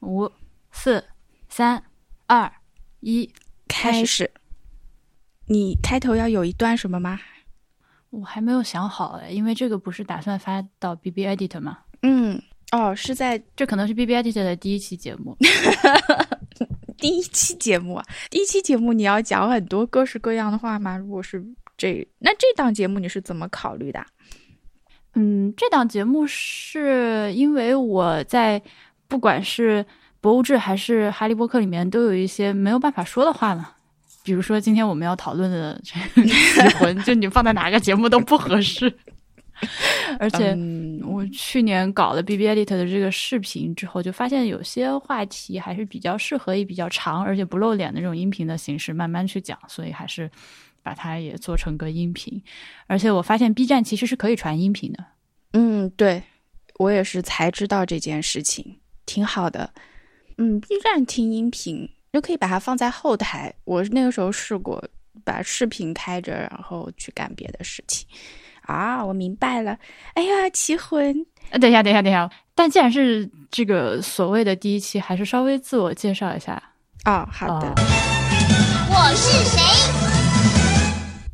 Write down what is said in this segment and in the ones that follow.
五、四、三、二、一，开始。你开头要有一段什么吗？我还没有想好哎，因为这个不是打算发到 B B Edit 吗？嗯，哦，是在这可能是 B B Edit 的第一期节目。第一期节目啊，第一期节目你要讲很多各式各样的话吗？如果是这，那这档节目你是怎么考虑的？嗯，这档节目是因为我在不管是《博物志》还是《哈利波特》里面都有一些没有办法说的话呢，比如说今天我们要讨论的 《灵魂》，就你放在哪个节目都不合适。而且我去年搞了 B B Edit 的这个视频之后，就发现有些话题还是比较适合以比较长而且不露脸的这种音频的形式慢慢去讲，所以还是。把它也做成个音频，而且我发现 B 站其实是可以传音频的。嗯，对，我也是才知道这件事情，挺好的。嗯，B 站听音频就可以把它放在后台。我那个时候试过把视频开着，然后去干别的事情。啊，我明白了。哎呀，奇魂！等一下，等一下，等一下。但既然是这个所谓的第一期，还是稍微自我介绍一下。哦，好的。我是谁？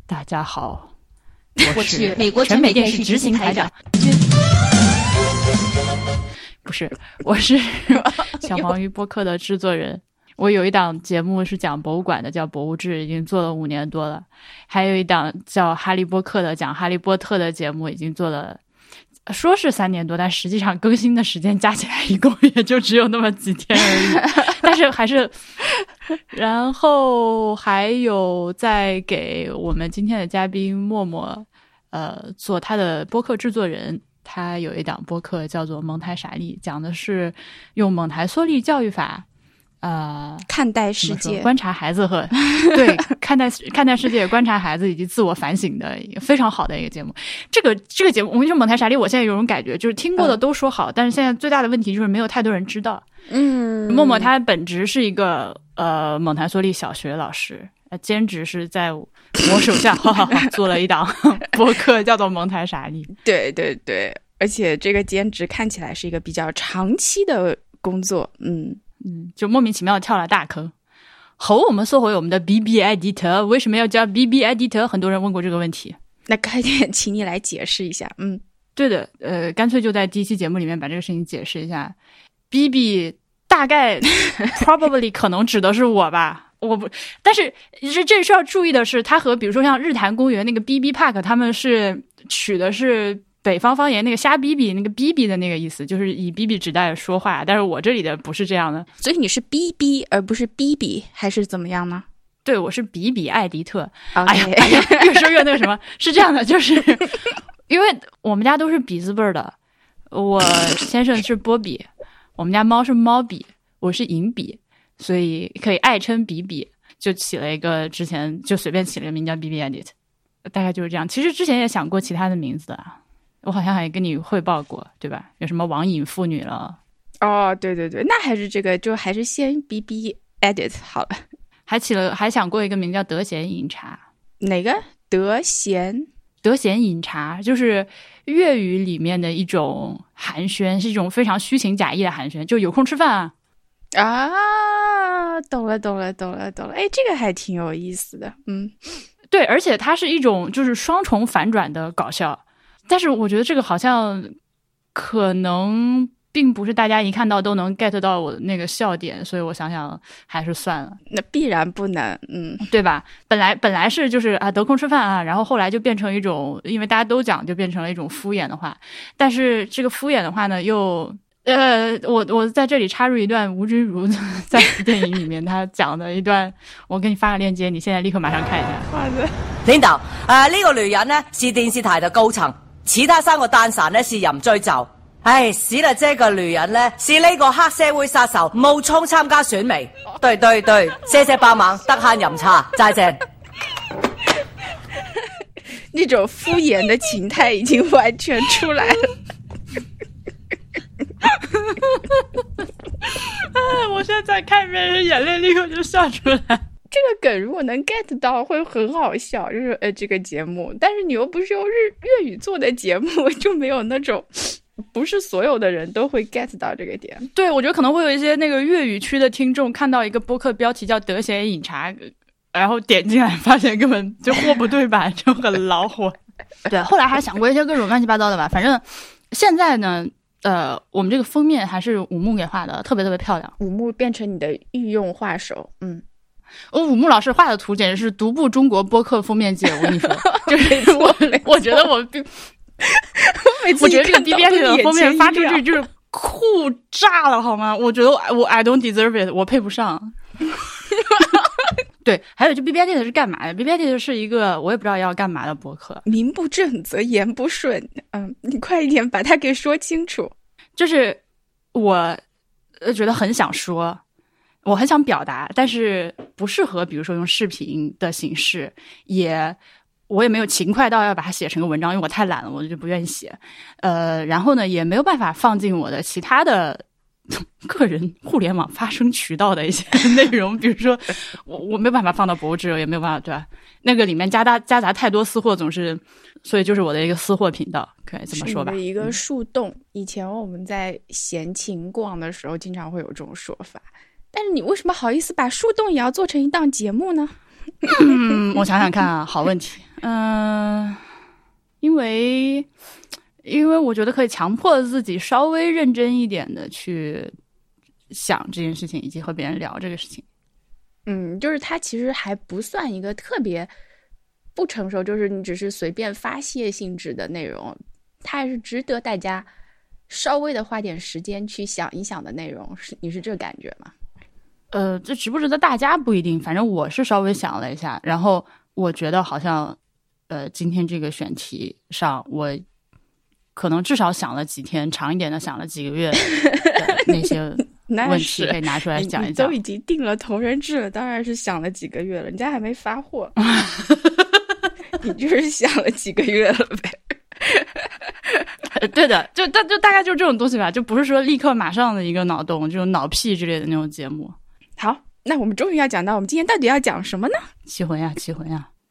大家好，我是美国全美电视执行台长。不是，我是 小黄鱼播客的制作人。我有一档节目是讲博物馆的，叫《博物志》，已经做了五年多了。还有一档叫《哈利波特》的，讲哈利波特的节目，已经做了。说是三年多，但实际上更新的时间加起来一共也就只有那么几天而已。但是还是，然后还有在给我们今天的嘉宾默默，呃，做他的播客制作人。他有一档播客叫做《蒙台傻利》，讲的是用蒙台梭利教育法。呃，看待世界，观察孩子和 对看待看待世界，观察孩子以及自我反省的一个非常好的一个节目。这个这个节目，我跟你说，蒙台傻利，我现在有种感觉，就是听过的都说好，但是现在最大的问题就是没有太多人知道。嗯，默默他本职是一个呃蒙台梭利小学老师，兼职是在我手下做了一档播客，叫做蒙台傻利。对对对，而且这个兼职看起来是一个比较长期的工作。嗯。嗯，就莫名其妙跳了大坑。好，我们说回我们的 B B Editor，为什么要叫 B B Editor？很多人问过这个问题。那快点，请你来解释一下。嗯，对的，呃，干脆就在第一期节目里面把这个事情解释一下。B B 大概 probably 可能指的是我吧，我不，但是这这需要注意的是，它和比如说像日坛公园那个 B B Park，他们是取的是。北方方言那个瞎逼逼，那个逼逼的那个意思，就是以逼逼指代说话。但是我这里的不是这样的，所以你是逼逼而不是逼逼，还是怎么样呢？对，我是比比艾迪特。哎呀，越说越那个什么，是这样的，就是因为我们家都是比字辈儿的，我先生是波比，我们家猫是猫比，我是银比，所以可以爱称比比，就起了一个之前就随便起了个名叫 B B Edit，大概就是这样。其实之前也想过其他的名字的。我好像还跟你汇报过，对吧？有什么网瘾妇女了？哦，对对对，那还是这个，就还是先 B B edit 好了。还起了，还想过一个名叫德贤饮茶。哪个德贤？德贤饮茶就是粤语里面的一种寒暄，是一种非常虚情假意的寒暄，就有空吃饭啊。啊，懂了懂了懂了懂了，哎，这个还挺有意思的。嗯，对，而且它是一种就是双重反转的搞笑。但是我觉得这个好像可能并不是大家一看到都能 get 到我的那个笑点，所以我想想还是算了。那必然不能，嗯，对吧？本来本来是就是啊得空吃饭啊，然后后来就变成一种，因为大家都讲，就变成了一种敷衍的话。但是这个敷衍的话呢，又呃，我我在这里插入一段吴君如 在电影里面他讲的一段，我给你发个链接，你现在立刻马上看一下。好的，领导，呃，呢个女人呢是电视台的高层。其他三个蛋散呢是淫追就，唉，史丽姐个女人呢是呢个黑社会杀手，冒充参加选美。对对对，谢谢帮忙，得闲饮茶，再见。那种敷衍的情态已经完全出来了。啊！我现在看别人眼泪立刻就笑出来。这个梗如果能 get 到会很好笑，就是呃这个节目，但是你又不是用日粤语做的节目，就没有那种 不是所有的人都会 get 到这个点。对，我觉得可能会有一些那个粤语区的听众看到一个播客标题叫“德贤饮茶”，然后点进来发现根本就货不对版，就很恼火。对，后来还想过一些各种乱七八糟的吧，反正现在呢。呃，我们这个封面还是武木给画的，特别特别漂亮。武木变成你的御用画手，嗯，我武木老师画的图简直是独步中国播客封面界。我跟你说，就是我，我觉得我，我觉得这个 B B S 的封面发出去就是酷炸了，好吗？我觉得我 I don't deserve it，我配不上。对，还有就 B B I D 的是干嘛的？B B I D 的是一个我也不知道要干嘛的博客。名不正则言不顺，嗯，你快一点把它给说清楚。就是我呃觉得很想说，我很想表达，但是不适合，比如说用视频的形式，也我也没有勤快到要把它写成个文章，因为我太懒了，我就不愿意写。呃，然后呢，也没有办法放进我的其他的。个人互联网发声渠道的一些 内容，比如说我我没办法放到博物志，也没有办法对吧？那个里面夹杂夹杂太多私货，总是所以就是我的一个私货频道，可以这么说吧？一个树洞。以前我们在闲情逛的时候，经常会有这种说法。但是你为什么好意思把树洞也要做成一档节目呢？嗯，我想想看啊，好问题。嗯，因为。因为我觉得可以强迫自己稍微认真一点的去想这件事情，以及和别人聊这个事情。嗯，就是它其实还不算一个特别不成熟，就是你只是随便发泄性质的内容，它还是值得大家稍微的花点时间去想一想的内容。是你是这感觉吗？呃，这值不值得大家不一定，反正我是稍微想了一下，然后我觉得好像呃，今天这个选题上我。可能至少想了几天，长一点的想了几个月，那 些问题可以拿出来讲一讲。都已经定了同人志了，当然是想了几个月了，人家还没发货，你就是想了几个月了呗。对的，就大就大概就是这种东西吧，就不是说立刻马上的一个脑洞，这种脑屁之类的那种节目。好，那我们终于要讲到我们今天到底要讲什么呢？奇魂呀，奇魂呀。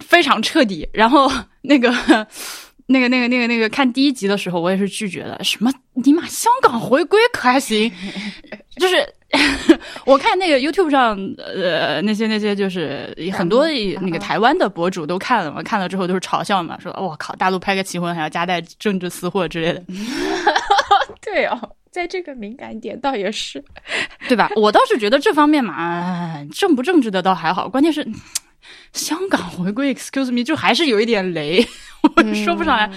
非常彻底。然后 那个。那个、那个、那个、那个，看第一集的时候，我也是拒绝的。什么尼玛，香港回归可还行？就是 我看那个 YouTube 上，呃，那些那些，就是很多那个台湾的博主都看了嘛，看了之后都是嘲笑嘛，说我靠，大陆拍个奇婚还要夹带政治私货之类的。对哦，在这个敏感点倒也是，对吧？我倒是觉得这方面嘛，正不政治的倒还好，关键是。香港回归，excuse me，就还是有一点雷，我说不上来。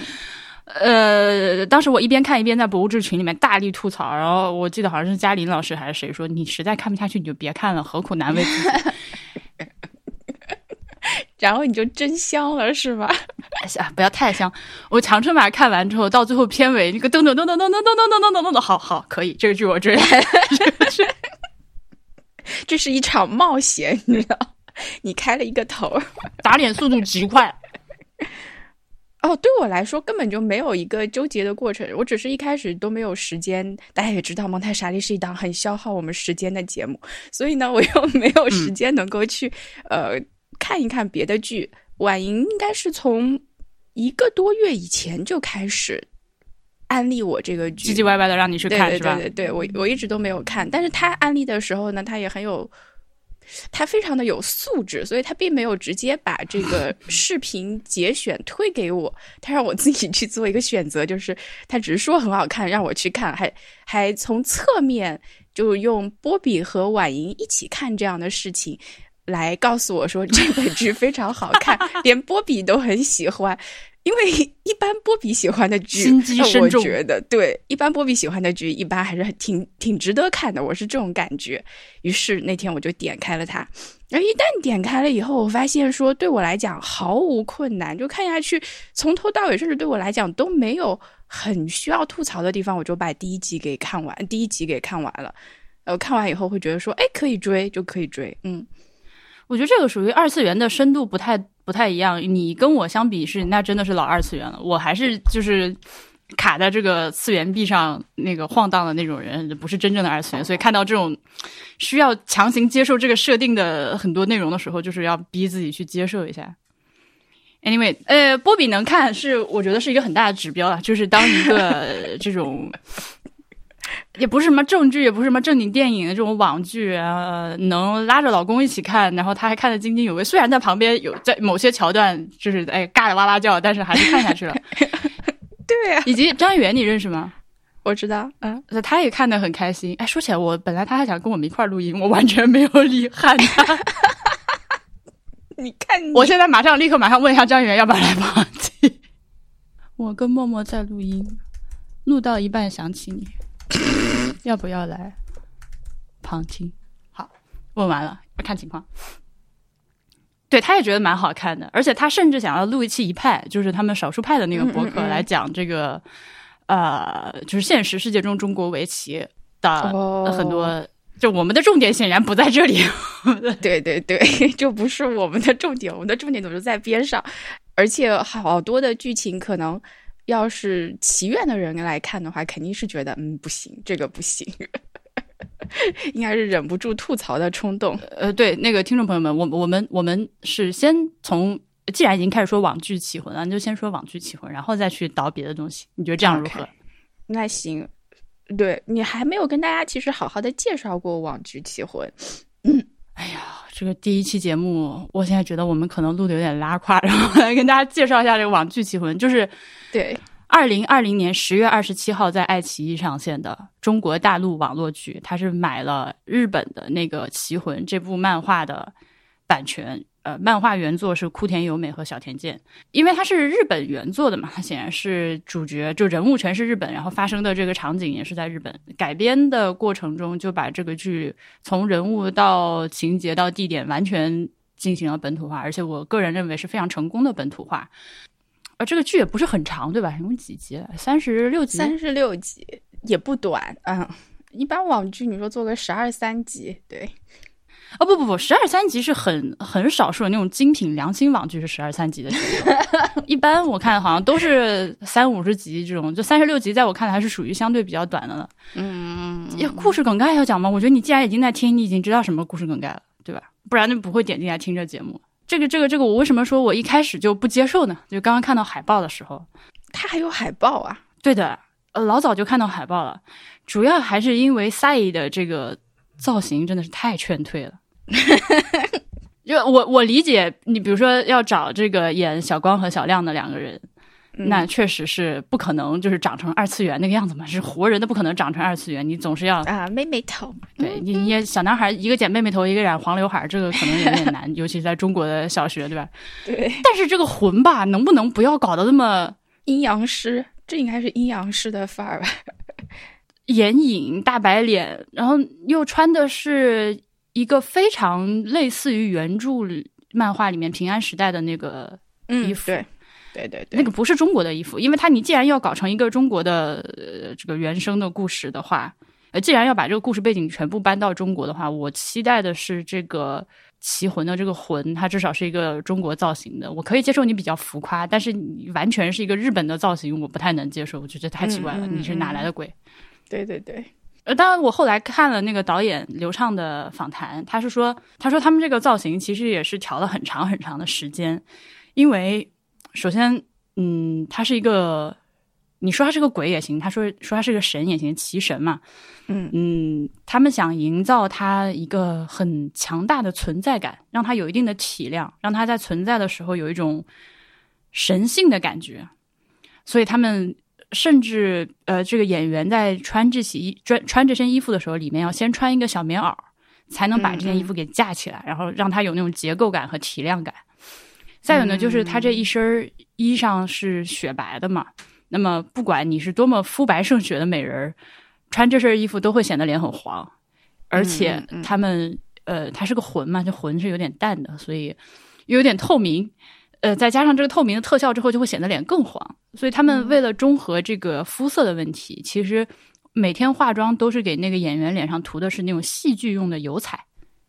呃，当时我一边看一边在博物志群里面大力吐槽，然后我记得好像是嘉林老师还是谁说，你实在看不下去你就别看了，何苦难为自己？然后你就真香了是吧？啊，不要太香。我长春把看完之后，到最后片尾那个噔噔噔噔噔噔噔噔噔噔噔噔，好好可以，这个剧我追。这是一场冒险，你知道。你开了一个头，打脸速度极快。哦，对我来说根本就没有一个纠结的过程，我只是一开始都没有时间。大家也知道，蒙太莎利是一档很消耗我们时间的节目，所以呢，我又没有时间能够去呃看一看别的剧。婉莹应该是从一个多月以前就开始安利我这个剧，唧唧歪歪的让你去看，是吧？对对对，我我一直都没有看，但是他安利的时候呢，他也很有。他非常的有素质，所以他并没有直接把这个 视频节选推给我，他让我自己去做一个选择，就是他只是说很好看，让我去看，还还从侧面就用波比和婉莹一起看这样的事情，来告诉我说这本剧非常好看，连波比都很喜欢。因为一般波比喜欢的剧，我觉得对，一般波比喜欢的剧，一般还是很挺挺值得看的。我是这种感觉。于是那天我就点开了它，而一旦点开了以后，我发现说对我来讲毫无困难，就看下去，从头到尾，甚至对我来讲都没有很需要吐槽的地方，我就把第一集给看完，第一集给看完了。呃，看完以后会觉得说，哎，可以追就可以追。嗯，我觉得这个属于二次元的深度不太。不太一样，你跟我相比是那真的是老二次元了，我还是就是卡在这个次元壁上那个晃荡的那种人，不是真正的二次元。所以看到这种需要强行接受这个设定的很多内容的时候，就是要逼自己去接受一下。Anyway，呃，波比能看是我觉得是一个很大的指标啊，就是当一个 这种。也不是什么正剧，也不是什么正经电影的这种网剧啊，能拉着老公一起看，然后他还看得津津有味。虽然在旁边有在某些桥段就是哎尬的哇哇叫，但是还是看下去了。对，以及张远，你认识吗？我知道，嗯，他也看得很开心。哎，说起来，我本来他还想跟我们一块儿录音，我完全没有理他。你看，我现在马上立刻马上问一下张远要不要来旁听。我跟默默在录音，录到一半想起你。要不要来旁听？好，问完了，看情况。对，他也觉得蛮好看的，而且他甚至想要录一期一派，就是他们少数派的那个博客来讲这个，呃，就是现实世界中中国围棋的很多。就我们的重点显然不在这里。对 对对，就不是我们的重点，我们的重点总是在边上，而且好多的剧情可能。要是祈愿的人来看的话，肯定是觉得嗯不行，这个不行，应该是忍不住吐槽的冲动。呃，对，那个听众朋友们，我我们我们是先从既然已经开始说网剧起魂了，那就先说网剧起魂，然后再去倒别的东西。你觉得这样如何？那行，对你还没有跟大家其实好好的介绍过网剧起魂。嗯，哎呀，这个第一期节目，我现在觉得我们可能录的有点拉胯，然后来跟大家介绍一下这个网剧棋魂，就是。对，二零二零年十月二十七号在爱奇艺上线的中国大陆网络剧，它是买了日本的那个《棋魂》这部漫画的版权。呃，漫画原作是枯田由美和小田健，因为它是日本原作的嘛，它显然是主角就人物全是日本，然后发生的这个场景也是在日本改编的过程中，就把这个剧从人物到情节到地点完全进行了本土化，而且我个人认为是非常成功的本土化。呃，这个剧也不是很长，对吧？一共几集？三十六集。三十六集也不短，嗯。一般网剧你说做个十二三集，对。哦不不不，十二三集是很很少数的那种精品良心网剧是十二三集的。一般我看好像都是三五十集这种，就三十六集，在我看来还是属于相对比较短的了。嗯。要故事梗概要讲吗？我觉得你既然已经在听，你已经知道什么故事梗概了，对吧？不然就不会点进来听这节目。这个这个这个，我为什么说我一开始就不接受呢？就刚刚看到海报的时候，它还有海报啊？对的，呃，老早就看到海报了。主要还是因为赛的这个造型真的是太劝退了。就我我理解，你比如说要找这个演小光和小亮的两个人。那确实是不可能，就是长成二次元那个样子嘛，是活人都不可能长成二次元。你总是要啊，妹妹头，对你，你小男孩一个剪妹妹头，一个染黄刘海，这个可能有点难，尤其是在中国的小学，对吧？对。但是这个魂吧，能不能不要搞得那么阴阳师？这应该是阴阳师的范儿吧？眼影、大白脸，然后又穿的是一个非常类似于原著漫画里面平安时代的那个衣服。对。对对对，那个不是中国的衣服，因为它你既然要搞成一个中国的呃这个原生的故事的话，呃，既然要把这个故事背景全部搬到中国的话，我期待的是这个奇魂的这个魂，它至少是一个中国造型的。我可以接受你比较浮夸，但是你完全是一个日本的造型，我不太能接受，我觉得太奇怪了。你是哪来的鬼？对对对，呃，当然我后来看了那个导演刘畅的访谈，他是说，他说他们这个造型其实也是调了很长很长的时间，因为。首先，嗯，他是一个，你说他是个鬼也行，他说说他是个神也行，奇神嘛，嗯嗯，他们想营造他一个很强大的存在感，让他有一定的体量，让他在存在的时候有一种神性的感觉，所以他们甚至呃，这个演员在穿这洗衣穿穿这身衣服的时候，里面要先穿一个小棉袄，才能把这件衣服给架起来，然后让它有那种结构感和提亮感。再有呢，就是他这一身衣裳是雪白的嘛，那么不管你是多么肤白胜雪的美人，穿这身衣服都会显得脸很黄，而且他们呃，他是个魂嘛，这魂是有点淡的，所以有点透明，呃，再加上这个透明的特效之后，就会显得脸更黄。所以他们为了中和这个肤色的问题，其实每天化妆都是给那个演员脸上涂的是那种戏剧用的油彩，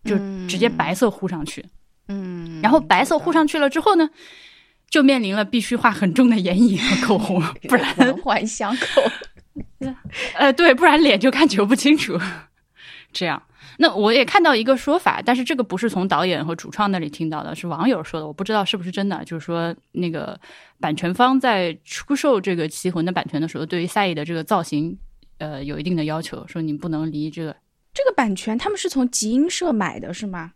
就直接白色糊上去。嗯，然后白色糊上去了之后呢，就面临了必须画很重的眼影和口红，不然环环相扣。呃，对，不然脸就看 球不清楚。这样，那我也看到一个说法，但是这个不是从导演和主创那里听到的，是网友说的，我不知道是不是真的。就是说，那个版权方在出售这个《棋魂》的版权的时候，对于赛义的这个造型，呃，有一定的要求，说你不能离这个这个版权，他们是从集英社买的，是吗？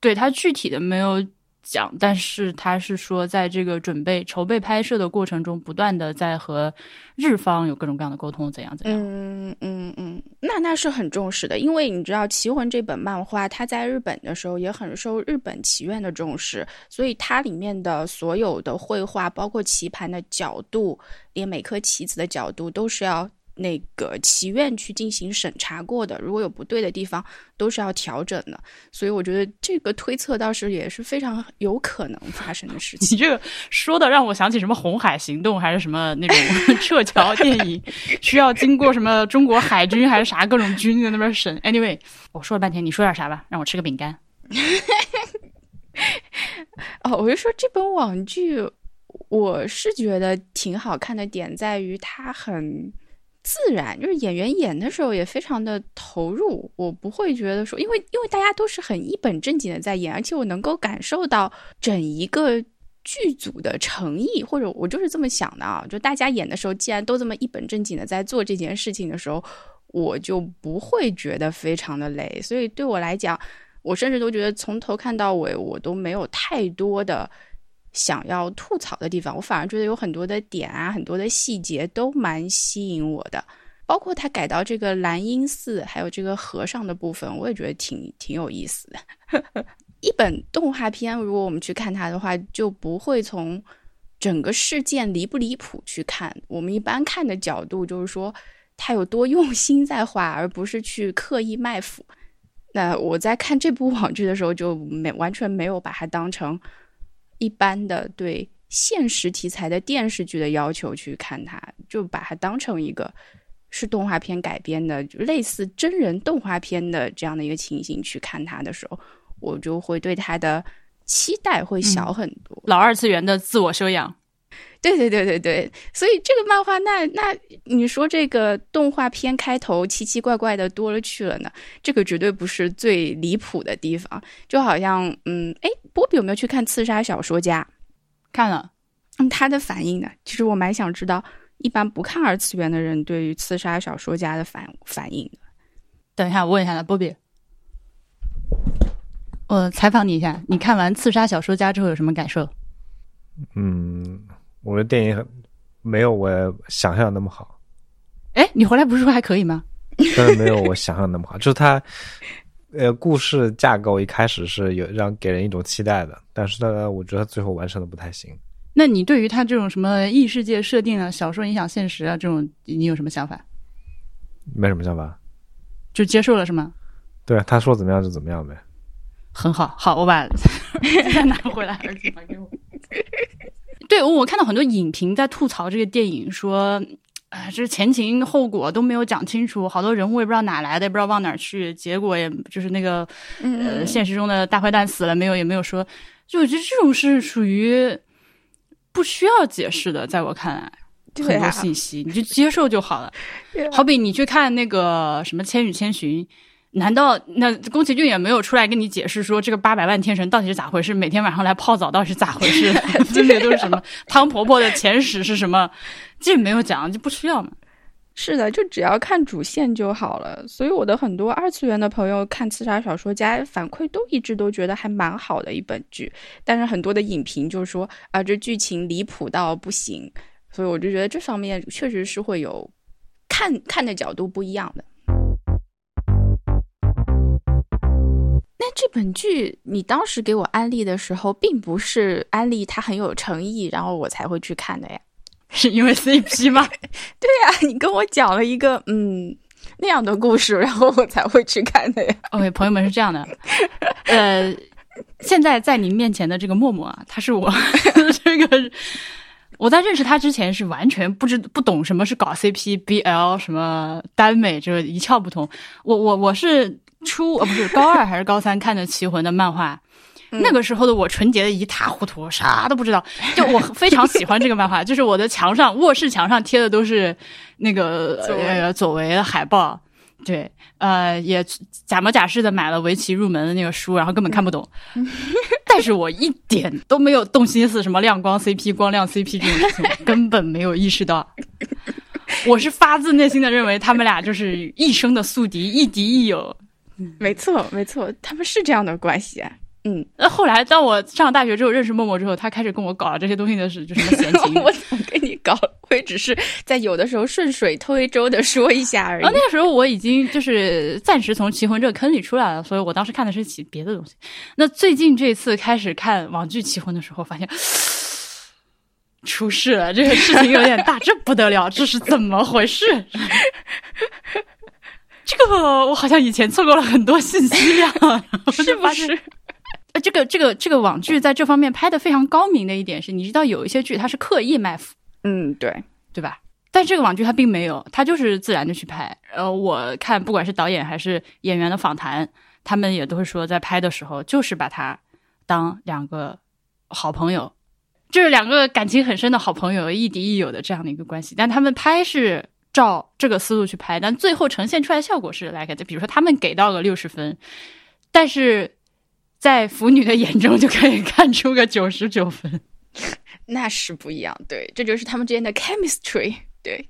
对他具体的没有讲，但是他是说，在这个准备筹备拍摄的过程中，不断的在和日方有各种各样的沟通，怎样怎样。嗯嗯嗯，那那是很重视的，因为你知道《棋魂》这本漫画，它在日本的时候也很受日本棋院的重视，所以它里面的所有的绘画，包括棋盘的角度，连每颗棋子的角度，都是要。那个祈愿去进行审查过的，如果有不对的地方，都是要调整的。所以我觉得这个推测倒是也是非常有可能发生的事情。你这个说的让我想起什么红海行动，还是什么那种 撤侨电影，需要经过什么中国海军还是啥各种军在那边审。Anyway，我说了半天，你说点啥吧？让我吃个饼干。哦，我就说这本网剧，我是觉得挺好看的点在于它很。自然就是演员演的时候也非常的投入，我不会觉得说，因为因为大家都是很一本正经的在演，而且我能够感受到整一个剧组的诚意，或者我就是这么想的啊，就大家演的时候，既然都这么一本正经的在做这件事情的时候，我就不会觉得非常的累，所以对我来讲，我甚至都觉得从头看到尾，我都没有太多的。想要吐槽的地方，我反而觉得有很多的点啊，很多的细节都蛮吸引我的。包括他改到这个兰因寺，还有这个和尚的部分，我也觉得挺挺有意思的。一本动画片，如果我们去看它的话，就不会从整个事件离不离谱去看。我们一般看的角度就是说，他有多用心在画，而不是去刻意卖腐。那我在看这部网剧的时候，就没完全没有把它当成。一般的对现实题材的电视剧的要求去看它，就把它当成一个是动画片改编的，就类似真人动画片的这样的一个情形去看它的时候，我就会对它的期待会小很多。老二次元的自我修养，对对对对对，所以这个漫画，那那你说这个动画片开头奇奇怪怪的多了去了呢？这个绝对不是最离谱的地方，就好像嗯，哎。波比有没有去看《刺杀小说家》？看了，嗯，他的反应呢？其实我蛮想知道，一般不看二次元的人对于《刺杀小说家》的反反应的。等一下，我问一下他，波比，我采访你一下，你看完《刺杀小说家》之后有什么感受？嗯，我的电影很没有我想象的那么好。哎，你回来不是说还可以吗？但是没有我想象那么好，就是他。呃，故事架构一开始是有让给人一种期待的，但是呢，我觉得最后完成的不太行。那你对于他这种什么异世界设定啊、小说影响现实啊这种，你有什么想法？没什么想法，就接受了是吗？对，他说怎么样就怎么样呗。很好，好，我把 再拿回来，儿子还给我。对，我看到很多影评在吐槽这个电影，说。啊，这前情后果都没有讲清楚，好多人物也不知道哪来的，也不知道往哪去，结果也就是那个，呃，现实中的大坏蛋死了没有，也没有说，就我觉得这种是属于不需要解释的，在我看来，很多信息你就接受就好了。好比你去看那个什么《千与千寻》。难道那宫崎骏也没有出来跟你解释说这个八百万天神到底是咋回事？每天晚上来泡澡到底是咋回事？这些都是什么？汤婆婆的前史是什么？这没有讲，就不需要嘛。是的，就只要看主线就好了。所以我的很多二次元的朋友看《刺杀小说家》，反馈都一直都觉得还蛮好的一本剧。但是很多的影评就说啊，这剧情离谱到不行。所以我就觉得这方面确实是会有看看的角度不一样的。但这本剧你当时给我安利的时候，并不是安利它很有诚意，然后我才会去看的呀。是因为 CP 吗？对呀，你跟我讲了一个嗯那样的故事，然后我才会去看的呀。OK，朋友们是这样的，呃，现在在您面前的这个默默啊，他是我这个我在认识他之前是完全不知不懂什么是搞 CP、BL 什么耽美，就是一窍不通。我我我是初呃不是高二还是高三看的《棋魂》的漫画。那个时候的我纯洁的一塌糊涂，啥都不知道。就我非常喜欢这个漫画，就是我的墙上卧室墙上贴的都是那个呃左为的海报，对，呃，也假模假式的买了围棋入门的那个书，然后根本看不懂。但是我一点都没有动心思，什么亮光 CP、光亮 CP 这种事情，根本没有意识到。我是发自内心的认为他们俩就是一生的宿敌，亦敌亦友。没错，没错，他们是这样的关系啊。嗯，那后来当我上大学之后认识默默之后，他开始跟我搞这些东西的事，就什么闲情。我怎么跟你搞？我也只是在有的时候顺水推舟的说一下而已。然后那个时候我已经就是暂时从棋魂这个坑里出来了，所以我当时看的是其别的东西。那最近这次开始看网剧棋魂的时候，发现 出事了，这个事情有点大，这不得了，这是怎么回事？这个我好像以前错过了很多信息量，我 是不是？呃，这个这个这个网剧在这方面拍的非常高明的一点是，你知道有一些剧它是刻意卖腐，嗯，对，对吧？但这个网剧它并没有，它就是自然的去拍。呃，我看不管是导演还是演员的访谈，他们也都是说，在拍的时候就是把它当两个好朋友，就是两个感情很深的好朋友，亦敌亦友的这样的一个关系。但他们拍是照这个思路去拍，但最后呈现出来效果是来个，就比如说他们给到了六十分，但是在腐女的眼中就可以看出个九十九分。那是不一样。对，这就是他们之间的 chemistry。对，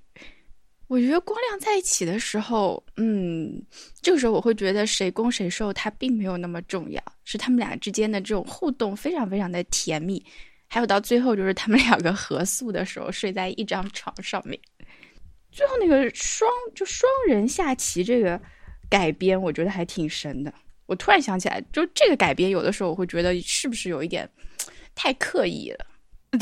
我觉得光亮在一起的时候，嗯，这个时候我会觉得谁攻谁受，它并没有那么重要，是他们俩之间的这种互动非常非常的甜蜜。还有到最后就是他们两个合宿的时候，睡在一张床上面。最后那个双就双人下棋这个改编，我觉得还挺神的。我突然想起来，就这个改编，有的时候我会觉得是不是有一点太刻意了。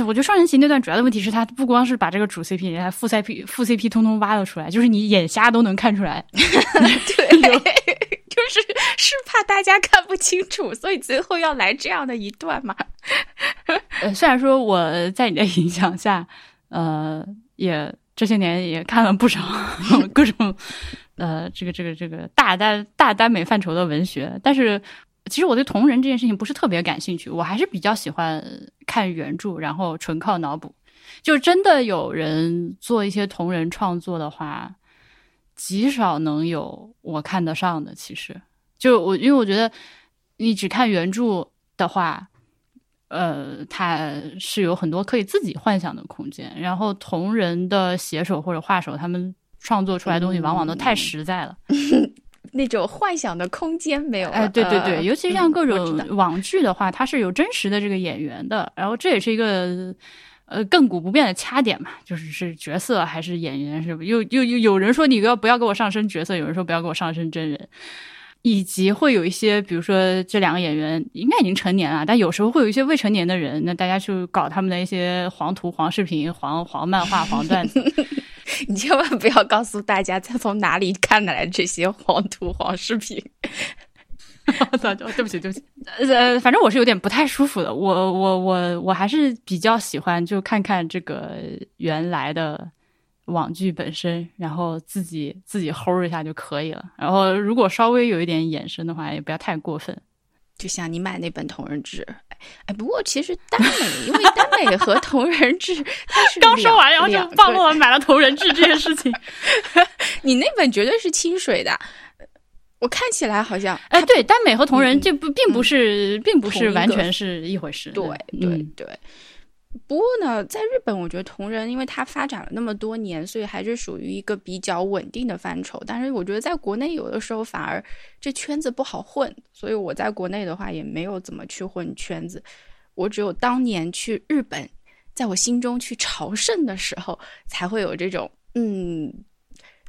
我觉得双人行那段主要的问题是，他不光是把这个主 CP，人家副 CP 副 CP 通通挖了出来，就是你眼瞎都能看出来。对，就是是怕大家看不清楚，所以最后要来这样的一段嘛。呃，虽然说我在你的影响下，呃，也这些年也看了不少 各种呃这个这个这个大单大耽美范畴的文学，但是其实我对同人这件事情不是特别感兴趣，我还是比较喜欢看原著，然后纯靠脑补。就真的有人做一些同人创作的话，极少能有我看得上的。其实，就我因为我觉得你只看原著的话，呃，它是有很多可以自己幻想的空间。然后同人的写手或者画手，他们创作出来的东西往往都太实在了。那种幻想的空间没有了。哎，对对对，呃尤其像各种网剧的话，它是有真实的这个演员的，然后这也是一个呃亘古不变的掐点嘛，就是是角色还是演员，是不又又又有人说你要不要给我上升角色，有人说不要给我上升真人。以及会有一些，比如说这两个演员应该已经成年了，但有时候会有一些未成年的人，那大家去搞他们的一些黄图、黄视频、黄黄漫画、黄段子，你千万不要告诉大家他从哪里看来这些黄图黄视频。对不起，对不起。呃，反正我是有点不太舒服的。我我我我还是比较喜欢就看看这个原来的网剧本身，然后自己自己齁一下就可以了。然后如果稍微有一点衍生的话，也不要太过分。就像你买那本同人志，哎，不过其实耽美，因为耽美和同人志，它是 刚说完，然后就暴露了买了同人志这件事情。你那本绝对是清水的，我看起来好像，哎，对，耽美和同人嗯这不并不是，并不是完全是一回事。对嗯对对。不过呢，在日本，我觉得同人因为它发展了那么多年，所以还是属于一个比较稳定的范畴。但是我觉得在国内有的时候反而这圈子不好混，所以我在国内的话也没有怎么去混圈子。我只有当年去日本，在我心中去朝圣的时候，才会有这种嗯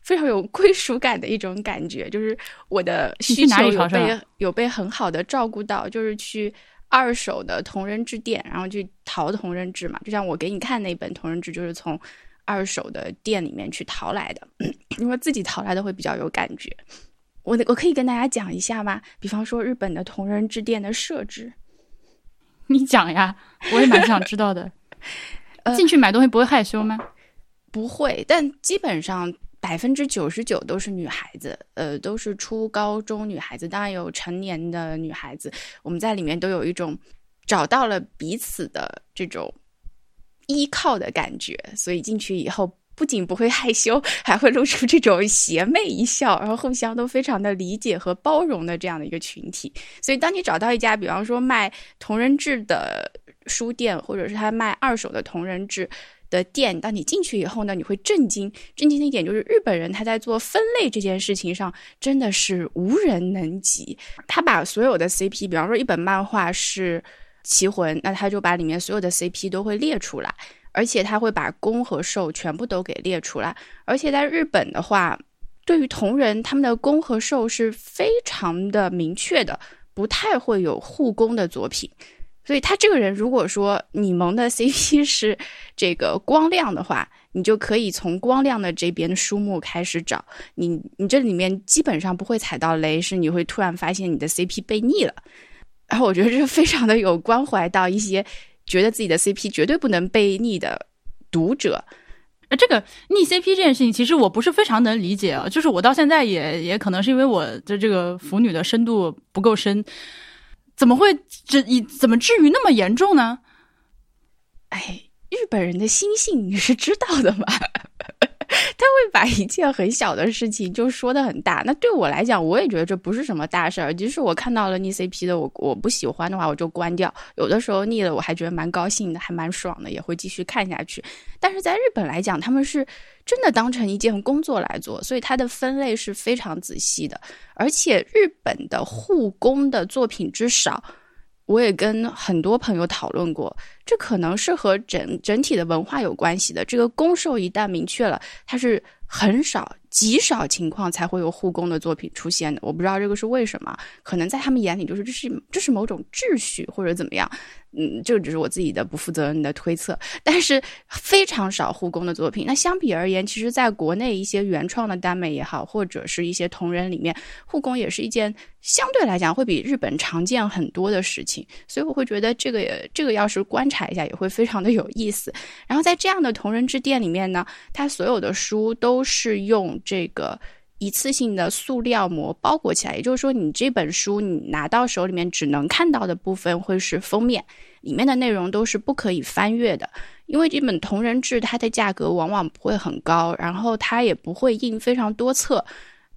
非常有归属感的一种感觉，就是我的需求有被有被很好的照顾到，就是去二手的同人志店，然后去淘同人志嘛。就像我给你看那本同人志，就是从二手的店里面去淘来的，因为自己淘来的会比较有感觉。我我可以跟大家讲一下吗？比方说日本的同人志店的设置，你讲呀，我也蛮想知道的。呃进去买东西不会害羞吗？不会，但基本上百分之九十九都是女孩子，呃，都是初高中女孩子，当然有成年的女孩子。我们在里面都有一种找到了彼此的这种依靠的感觉，所以进去以后。不仅不会害羞，还会露出这种邪魅一笑，然后互相都非常的理解和包容的这样的一个群体。所以，当你找到一家，比方说卖同人志的书店，或者是他卖二手的同人志，的店，当你进去以后呢，你会震惊。震惊的一点就是，日本人他在做分类这件事情上真的是无人能及。他把所有的 CP，比方说一本漫画是棋魂，那他就把里面所有的 CP 都会列出来，而且他会把攻和受全部都给列出来。而且在日本的话，对于同人，他们的攻和受是非常的明确的，不太会有互攻的作品。所以他这个人，如果说你萌的 CP 是这个光亮的话，你就可以从光亮的这边的书目开始找。你你这里面基本上不会踩到雷，是你会突然发现你的 CP 被逆了。然后我觉得这非常的有关怀到一些觉得自己的 CP 绝对不能被逆的读者。呃，这个逆 CP 这件事情，其实我不是非常能理解啊。就是我到现在也也可能是因为我的这个腐女的深度不够深，怎么会至以怎么至于那么严重呢？哎，日本人的心性你是知道的嘛？他会把一件很小的事情就说的很大。那对我来讲，我也觉得这不是什么大事儿。即使我看到了逆 CP 的，我我不喜欢的话，我就关掉。有的时候腻了，我还觉得蛮高兴的，还蛮爽的，也会继续看下去。但是在日本来讲，他们是真的当成一件工作来做，所以它的分类是非常仔细的。而且日本的护工的作品之少。我也跟很多朋友讨论过，这可能是和整整体的文化有关系的。这个攻受一旦明确了，它是很少、极少情况才会有护工的作品出现的。我不知道这个是为什么，可能在他们眼里就是这是这是某种秩序或者怎么样。嗯，这个只是我自己的不负责任的推测，但是非常少护工的作品。那相比而言，其实在国内一些原创的耽美也好，或者是一些同人里面，护工也是一件相对来讲会比日本常见很多的事情。所以我会觉得这个这个要是观察一下，也会非常的有意思。然后在这样的同人之店里面呢，它所有的书都是用这个。一次性的塑料膜包裹起来，也就是说，你这本书你拿到手里面只能看到的部分会是封面，里面的内容都是不可以翻阅的。因为这本同人志它的价格往往不会很高，然后它也不会印非常多册。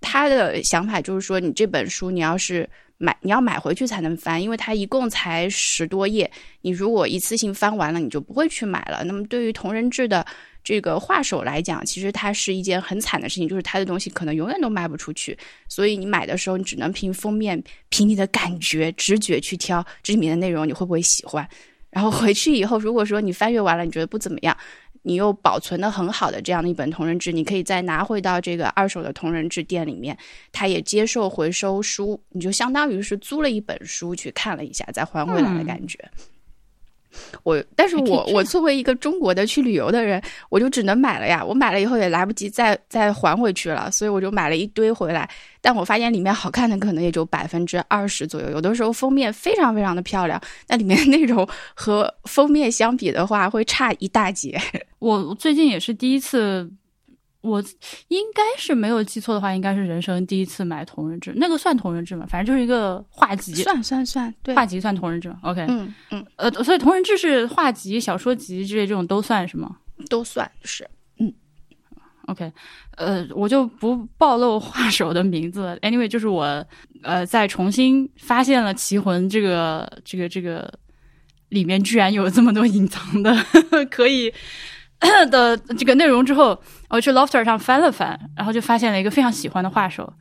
他的想法就是说，你这本书你要是买，你要买回去才能翻，因为它一共才十多页，你如果一次性翻完了，你就不会去买了。那么对于同人志的这个画手来讲，其实它是一件很惨的事情，就是他的东西可能永远都卖不出去。所以你买的时候，你只能凭封面、凭你的感觉、直觉去挑这里面的内容，你会不会喜欢？然后回去以后，如果说你翻阅完了，你觉得不怎么样，你又保存的很好的这样的一本同人志，你可以再拿回到这个二手的同人志店里面，他也接受回收书，你就相当于是租了一本书去看了一下，再还回来的感觉。我，但是我我作为一个中国的去旅游的人，我就只能买了呀。我买了以后也来不及再再还回去了，所以我就买了一堆回来。但我发现里面好看的可能也就百分之二十左右，有的时候封面非常非常的漂亮，但里面的 内容和封面相比的话会差一大截。我最近也是第一次，我应该是没有记错的话，应该是人生第一次买同人志。那个算同人志吗？反正就是一个画集，算算算，对，画集算同人志？OK，嗯嗯，呃，所以同人志是画集、小说集之类这种都算是吗？都算是。嗯 OK，呃，我就不暴露画手的名字了。Anyway，就是我呃，在重新发现了《棋魂》这个这个这个里面居然有这么多隐藏的 可以 的这个内容之后，我去 Lofter 上翻了翻，然后就发现了一个非常喜欢的画手。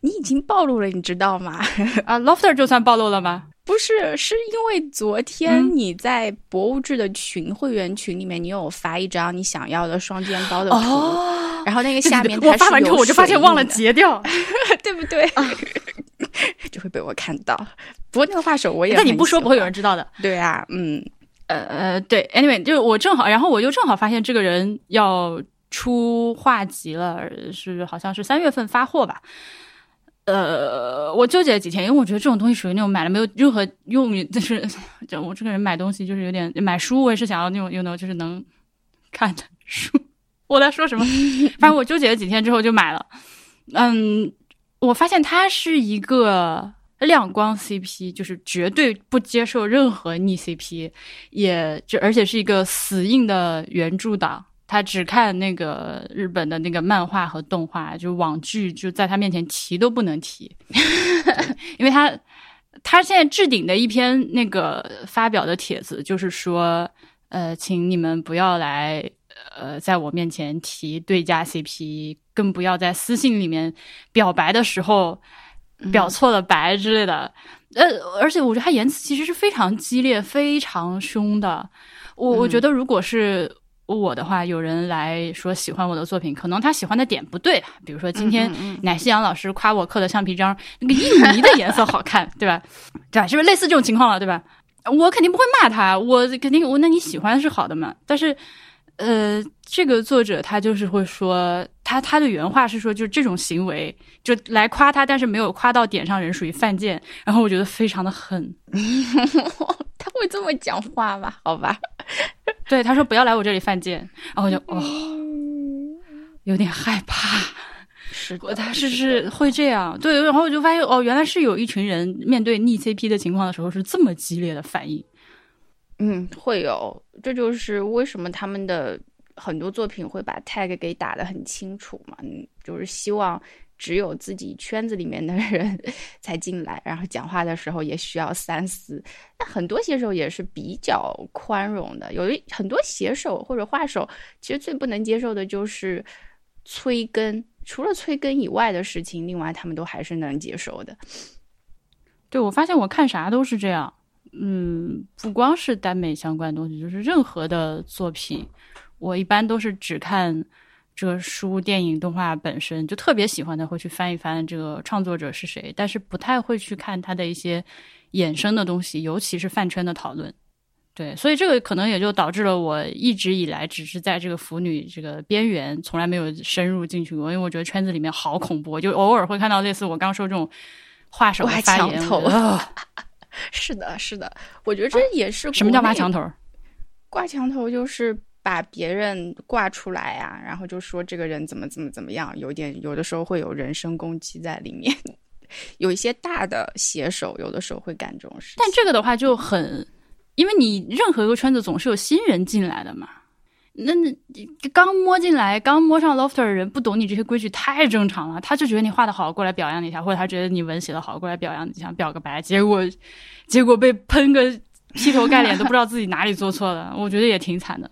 你已经暴露了，你知道吗？啊，Lofter 就算暴露了吗？不是，是因为昨天你在博物志的群、会员群里面，你有发一张你想要的双肩包的图。哦然后那个下面我发完之后我就发现忘了截掉，对不对？就会被我看到。不过那个画手我也，那你不说不会有人知道的。对啊，嗯，呃呃，对，anyway，就是我正好，然后我就正好发现这个人要出画集了，是好像是三月份发货吧。呃，我纠结了几天，因为我觉得这种东西属于那种买了没有任何用，就是就我这个人买东西就是有点买书，我也是想要那种有那种就是能看的书。我在说什么？反正我纠结了几天之后就买了。嗯，我发现它是一个亮光 CP，就是绝对不接受任何逆 CP，也就而且是一个死硬的原著党。他只看那个日本的那个漫画和动画，就网剧就在他面前提都不能提，因为他他现在置顶的一篇那个发表的帖子就是说，呃，请你们不要来呃在我面前提对家 CP，更不要在私信里面表白的时候表错了白之类的。呃，而且我觉得他言辞其实是非常激烈、非常凶的。我我觉得如果是。我的话，有人来说喜欢我的作品，可能他喜欢的点不对，比如说今天奶昔阳老师夸我刻的橡皮章那个印泥的颜色好看，对吧？对吧？是不是类似这种情况了，对吧？我肯定不会骂他，我肯定我那你喜欢是好的嘛。但是，呃，这个作者他就是会说，他他的原话是说，就是这种行为就来夸他，但是没有夸到点上，人属于犯贱。然后我觉得非常的狠。他会这么讲话吗？好吧。对，他说不要来我这里犯贱，然后我就哦，有点害怕。是，他是是会这样。对，然后我就发现哦，原来是有一群人面对逆 CP 的情况的时候是这么激烈的反应。嗯，会有，这就是为什么他们的很多作品会把 tag 给打得很清楚嘛，就是希望。只有自己圈子里面的人 才进来，然后讲话的时候也需要三思。那很多写手也是比较宽容的，有一很多写手或者画手，其实最不能接受的就是催更。除了催更以外的事情，另外他们都还是能接受的。对，我发现我看啥都是这样。嗯，不光是耽美相关的东西，就是任何的作品，我一般都是只看。这个书、电影、动画本身就特别喜欢的，会去翻一翻这个创作者是谁，但是不太会去看他的一些衍生的东西，尤其是饭圈的讨论。对，所以这个可能也就导致了我一直以来只是在这个腐女这个边缘，从来没有深入进去过，因为我觉得圈子里面好恐怖，就偶尔会看到类似我刚说这种画手发言。是的，是的，我觉得这也是什么叫挖墙头？挂墙头就是。把别人挂出来呀，然后就说这个人怎么怎么怎么样，有点有的时候会有人身攻击在里面。有一些大的写手，有的时候会干这种事。但这个的话就很，因为你任何一个圈子总是有新人进来的嘛。那刚摸进来、刚摸上 lofter 的人不懂你这些规矩，太正常了。他就觉得你画的好，过来表扬你一下；或者他觉得你文写的好，过来表扬你，想表个白。结果结果被喷个劈头盖脸，都不知道自己哪里做错了。我觉得也挺惨的。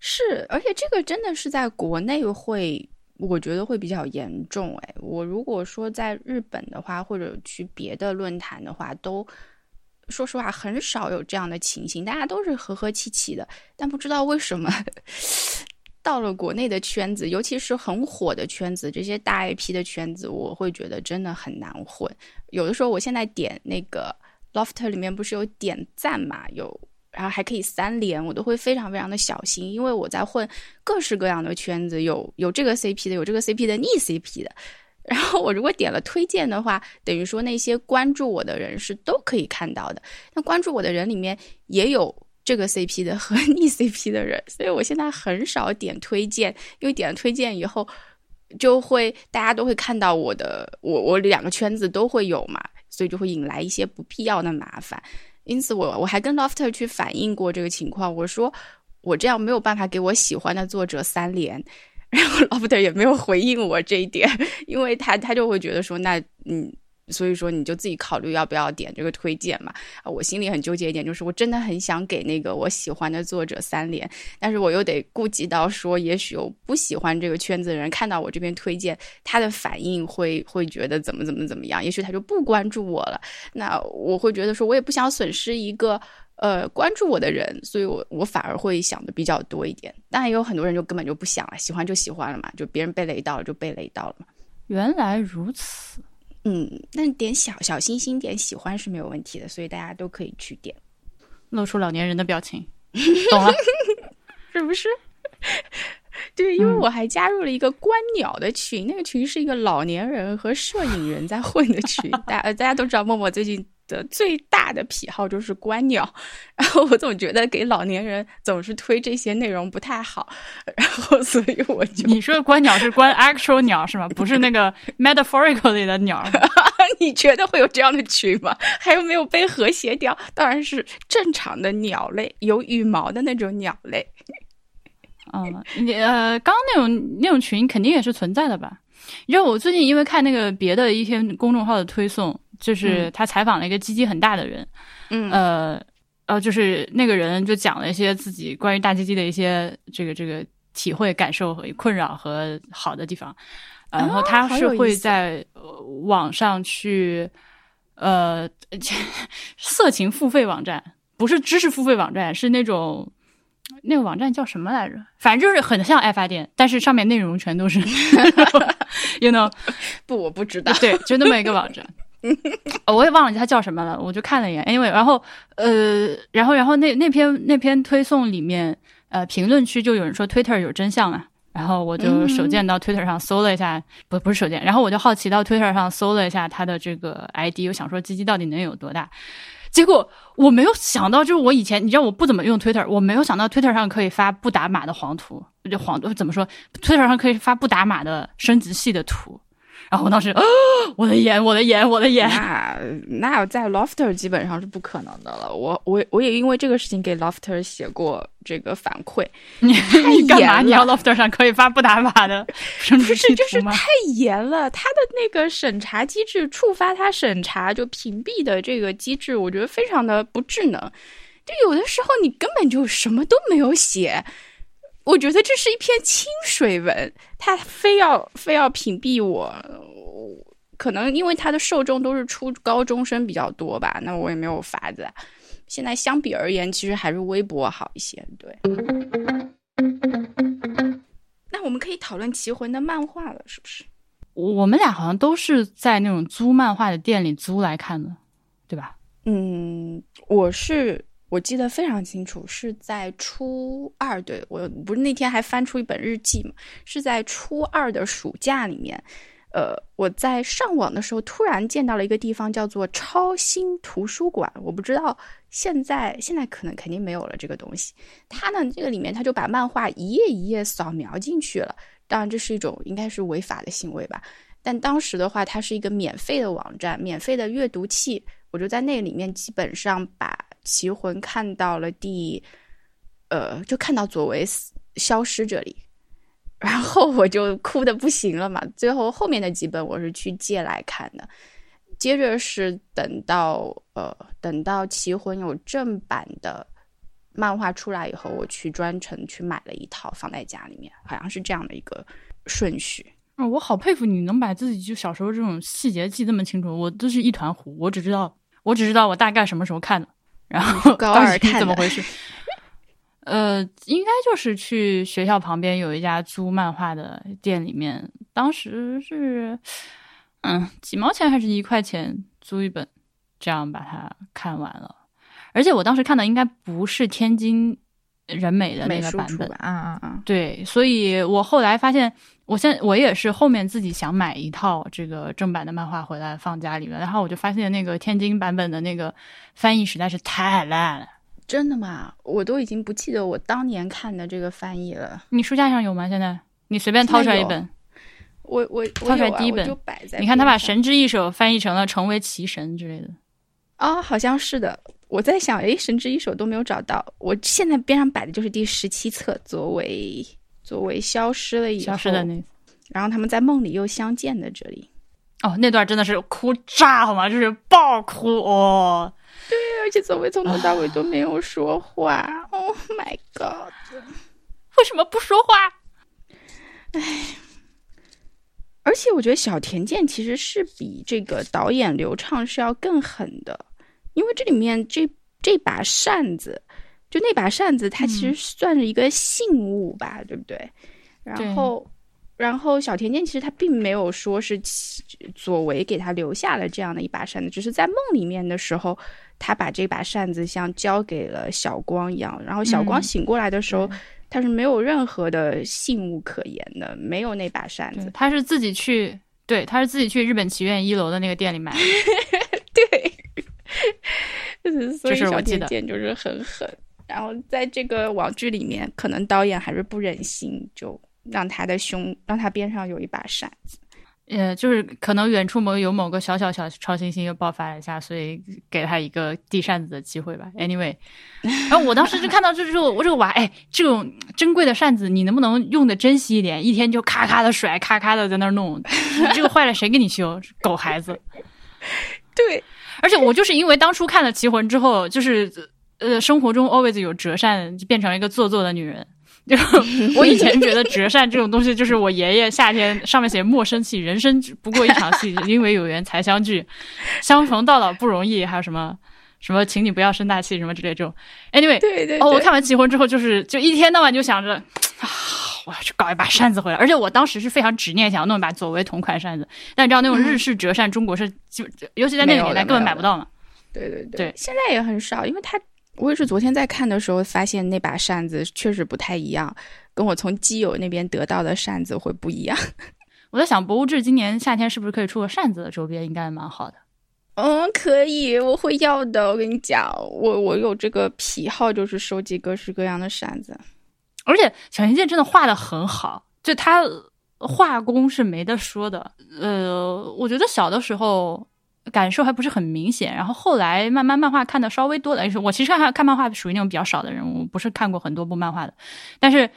是，而且这个真的是在国内会，我觉得会比较严重。哎，我如果说在日本的话，或者去别的论坛的话，都说实话很少有这样的情形，大家都是和和气气的。但不知道为什么，到了国内的圈子，尤其是很火的圈子，这些大 IP 的圈子，我会觉得真的很难混。有的时候，我现在点那个 Lofter 里面不是有点赞嘛，有。然后还可以三连，我都会非常非常的小心，因为我在混各式各样的圈子，有有这个 CP 的，有这个 CP 的逆 CP 的。然后我如果点了推荐的话，等于说那些关注我的人是都可以看到的。那关注我的人里面也有这个 CP 的和 逆 CP 的人，所以我现在很少点推荐，因为点了推荐以后，就会大家都会看到我的，我我两个圈子都会有嘛，所以就会引来一些不必要的麻烦。因此，我我还跟 Lofter 去反映过这个情况，我说我这样没有办法给我喜欢的作者三连，然后 Lofter 也没有回应我这一点，因为他他就会觉得说，那嗯。所以说，你就自己考虑要不要点这个推荐嘛？我心里很纠结一点，就是我真的很想给那个我喜欢的作者三连，但是我又得顾及到说，也许有不喜欢这个圈子的人看到我这边推荐，他的反应会会觉得怎么怎么怎么样，也许他就不关注我了。那我会觉得说，我也不想损失一个呃关注我的人，所以我我反而会想的比较多一点。当然也有很多人就根本就不想了，喜欢就喜欢了嘛，就别人被雷到了就被雷到了嘛。原来如此，嗯，但点小小心心点喜欢是没有问题的，所以大家都可以去点，露出老年人的表情，懂了。是不是？对，因为嗯我还加入了一个观鸟的群，那个群是一个老年人和摄影人在混的群。大大家都知道，默默最近的最大的癖好就是观鸟，然后我总觉得给老年人总是推这些内容不太好，然后所以我就你说的观鸟是观 actual 鸟是吗？不是那个 metaphorically 的鸟。你觉得会有这样的群吗？还有没有被和谐掉？当然是正常的鸟类，有羽毛的那种鸟类。嗯，你呃，刚刚那种那种群肯定也是存在的吧？你知道我最近因为看那个别的一些公众号的推送，就是他采访了一个鸡鸡很大的人，嗯呃呃，就是那个人就讲了一些自己关于大鸡鸡的一些这个这个体会、感受和困扰和好的地方，呃然后他是会在、呃网上去呃 色情付费网站，不是知识付费网站，是那种。那个网站叫什么来着？反正就是很像爱发电，但是上面内容全都是，you know，不，我不知道。对，就那么一个网站。呃我也忘了他叫什么了，我就看了一眼。Anyway，然后呃，然后然后那那篇那篇推送里面，呃，评论区就有人说 Twitter 有真相啊。然后我就手贱到 Twitter 上搜了一下，不不是手贱，然后我就好奇到 Twitter 上搜了一下他的这个 ID，我想说鸡鸡到底能有多大？结果我没有想到，就是我以前你知道我不怎么用 Twitter，我没有想到 Twitter 上可以发不打码的黄图，就黄怎么说？Twitter 上可以发不打码的升级系的图。然后我当时，啊，我的眼，我的眼，我的眼，那那在 Lofter 基本上是不可能的了。我我我也因为这个事情给 Lofter 写过这个反馈，你你干嘛？你要 Lofter 上可以发不打码的 不是？就是太严了，他的那个审查机制触发他审查就屏蔽的这个机制，我觉得非常的不智能。就有的时候你根本就什么都没有写，我觉得这是一篇清水文，他非要非要屏蔽我。可能因为他的受众都是初高中生比较多吧，那我也没有法子啊。现在相比而言，其实还是微博好一些。对，那我们可以讨论《棋魂》的漫画了，是不是？我们俩好像都是在那种租漫画的店里租来看的，对吧？嗯，我是我记得非常清楚，是在初二，对我不是那天还翻出一本日记嘛，是在初二的暑假里面。呃，我在上网的时候突然见到了一个地方，叫做超新图书馆。我不知道现在现在可能肯定没有了这个东西。它呢，这个里面它就把漫画一页一页扫描进去了。当然，这是一种应该是违法的行为吧。但当时的话，它是一个免费的网站，免费的阅读器。我就在那里面基本上把《棋魂》看到了第，呃，就看到佐为死消失这里。然后我就哭的不行了嘛，最后后面的几本我是去借来看的，接着是等到呃等到《棋魂》有正版的漫画出来以后，我去专程去买了一套放在家里面，好像是这样的一个顺序。哦，我好佩服你能把自己就小时候这种细节记这么清楚，我都是一团糊，我只知道我只知道我大概什么时候看的，然后高二看怎么回事。呃，应该就是去学校旁边有一家租漫画的店里面，当时是嗯几毛钱还是一块钱租一本，这样把它看完了。而且我当时看的应该不是天津人美的那个版本啊啊啊！对，所以我后来发现，我现我也是后面自己想买一套这个正版的漫画回来放家里面，然后我就发现那个天津版本的那个翻译实在是太烂了。真的吗？我都已经不记得我当年看的这个翻译了。你书架上有吗？现在你随便掏出来一本，我我我掏出来第一本我就摆在你看他把《神之一手》翻译成了“成为奇神”之类的。哦、好像是的。我在想，诶，神之一手都没有找到。我现在边上摆的就是第十七册，作为作为消失了以后，消失的那然后他们在梦里又相见的这里。哦，那段真的是哭炸好吗？就是爆哭哦。对而且作为从头到尾都没有说话。Oh my god！为什么不说话？而且我觉得小田健其实是比这个导演刘畅是要更狠的，因为这里面这这把扇子，就那把扇子，它其实算是一个信物吧，对不对？然后，然后小甜甜其实她并没有说是左为给她留下了这样的一把扇子，只是在梦里面的时候，她把这把扇子像交给了小光一样。然后小光醒过来的时候，他是没有任何的信物可言的，没有那把扇子，他是自己去，对，他是自己去日本棋院一楼的那个店里买的，对。所以小甜甜就是很狠。然后在这个网剧里面，可能导演还是不忍心就。让他的胸，让他边上有一把扇子，呃，就是可能远处某有某个小小小超新星又爆发了一下，所以给他一个递扇子的机会吧。Anyway，然后我当时就看到这之后，我这个娃，哎，这种珍贵的扇子，你能不能用的珍惜一点？一天就咔咔的甩，咔咔的在那弄，这个坏了谁给你修？狗孩子。对，而且我就是因为当初看了《棋魂》之后，就是呃，生活中 always 有折扇，就变成了一个做作的女人。就我以前觉得折扇这种东西，就是我爷爷夏天上面写莫生气，人生不过一场戏，因为有缘才相聚，相逢到老不容易，还有什么什么，请你不要生大气什么之类这种。Anyway，对对，哦，我看完结婚之后，就是就一天到晚就想着啊，我要去搞一把扇子回来，而且我当时是非常执念，想要弄一把左为同款扇子。但你知道那种日式折扇，中国是就尤其在那个年代根本买不到嘛。对对对，现在也很少，因为它。我也是昨天在看的时候发现那把扇子确实不太一样，跟我从基友那边得到的扇子会不一样。我在想，博物志今年夏天是不是可以出个扇子的周边？应该蛮好的。嗯，可以，我会要的。我跟你讲，我我有这个癖好，就是收集各式各样的扇子。而且小贤健真的画的很好，就他画工是没得说的。呃，我觉得小的时候。感受还不是很明显，然后后来慢慢漫画看的稍微多了。我其实看看漫画属于那种比较少的人，我不是看过很多部漫画的。但是，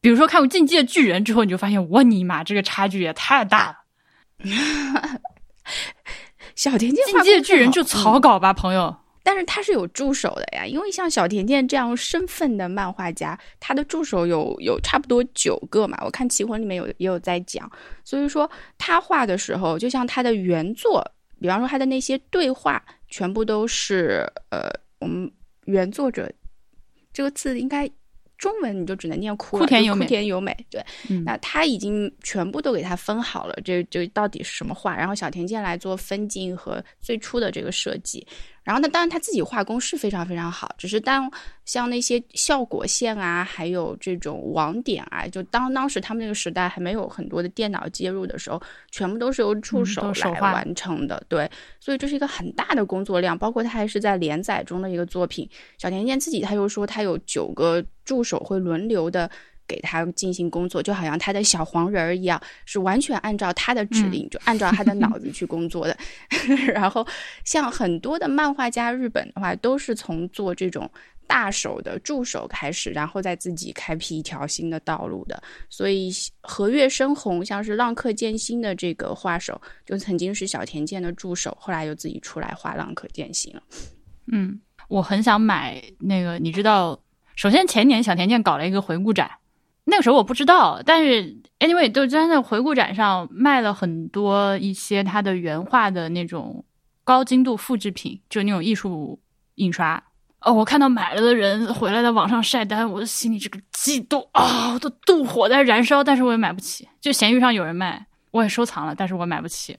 比如说看过《进击的巨人》之后，你就发现，我尼玛，这个差距也太大了。小甜甜《进击的巨人》就草稿吧，朋友。但是他是有助手的呀，因为像小甜甜这样身份的漫画家，他的助手有有差不多九个嘛。我看《棋魂》里面有也有在讲，所以说他画的时候，就像他的原作。比方说，他的那些对话全部都是呃，我们原作者这个字应该中文你就只能念哭田由美。哭田由美，对，那他已经全部都给他分好了，这这到底是什么话？然后小田健来做分镜和最初的这个设计。然后呢，当然他自己画工是非常非常好，只是当像那些效果线啊，还有这种网点啊，就当当时他们那个时代还没有很多的电脑接入的时候，全部都是由助手来完成的。对，所以这是一个很大的工作量，包括他还是在连载中的一个作品。小甜甜自己他又说，他有九个助手会轮流的。给他进行工作，就好像他的小黄人儿一样，是完全按照他的指令，就按照他的脑 子去工作的。然后，像很多的漫画家，日本的话，都是从做这种大手的助手开始，然后再自己开辟一条新的道路的。所以，和月生红像是浪客剑心的这个画手，就曾经是小田健的助手，后来又自己出来画浪客剑心了。嗯，我很想买那个，你知道，首先前年小田健搞了一个回顾展。那个时候我不知道，但是 anyway 都在那回顾展上卖了很多一些他的原画的那种高精度复制品，就那种艺术印刷。哦，我看到买了的人回来在网上晒单，我的心里这个嫉妒啊，我的妒火在燃烧，但是我也买不起。就闲鱼上有人卖，我也收藏了，但是我买不起。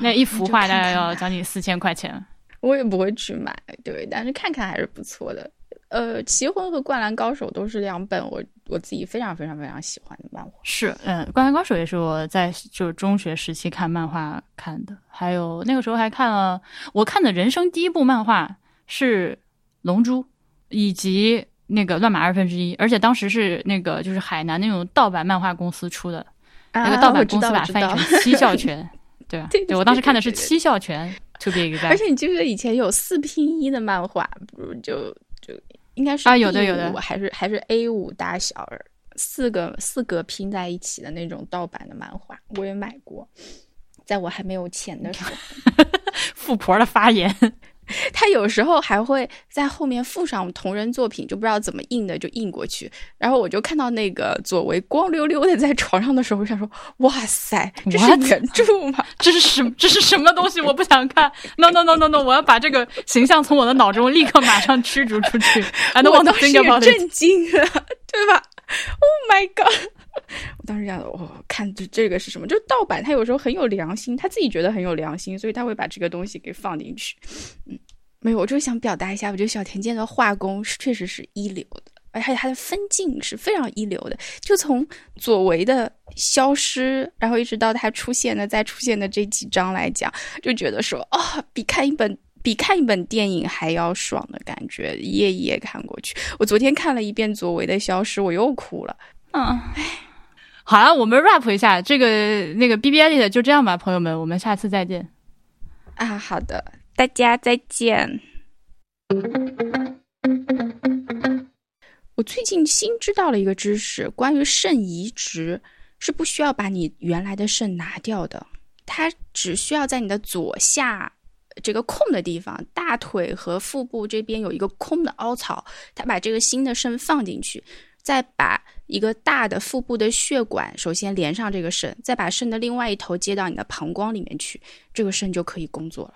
那一幅画大概要将近四千块钱，我也不会去买，对，但是看看还是不错的。呃，《棋魂》和《灌篮高手》都是两本我我自己非常非常非常喜欢的漫画。是，嗯，《灌篮高手》也是我在就是中学时期看漫画看的。还有那个时候还看了，我看的人生第一部漫画是《龙珠》，以及那个《乱马二分之一》，而且当时是那个就是海南那种盗版漫画公司出的，那个盗版公司把它翻译成《七笑拳》，对吧？对我当时看的是《七笑拳》，to be exact。而且你记不记得以前有四拼一的漫画，不如就就。应该是啊，有的有的，还是还是 A 五大小，四个四格拼在一起的那种盗版的漫画，我也买过，在我还没有钱的时候。富婆的发言，他有时候还会在后面附上同人作品，就不知道怎么印的，就印过去。然后我就看到那个左为光溜溜的在床上的时候，我想说：哇塞，这是原著吗？这是什这是什么东西？我不想看。No no no no no！我要把这个形象从我的脑中立刻马上驱逐出去。I don't want to think about it。震惊了，对吧？Oh my god！我当时想，我看这这个是什么？就是盗版，他有时候很有良心，他自己觉得很有良心，所以他会把这个东西给放进去。嗯，没有，我就想表达一下，我觉得小田健的画工是确实是一流的，而且他的分镜是非常一流的。就从左为的消失，然后一直到他出现的再出现的这几章来讲，就觉得说哦，比看一本比看一本电影还要爽的感觉，一页一页看过去。我昨天看了一遍左为的消失，我又哭了。嗯，唉。好了，我们 rap 一下这个那个 B B I 的就这样吧，朋友们，我们下次再见。啊，好的，大家再见。我最近新知道了一个知识，关于肾移植是不需要把你原来的肾拿掉的，它只需要在你的左下这个空的地方，大腿和腹部这边有一个空的凹槽，它把这个新的肾放进去。再把一个大的腹部的血管首先连上这个肾，再把肾的另外一头接到你的膀胱里面去，这个肾就可以工作了。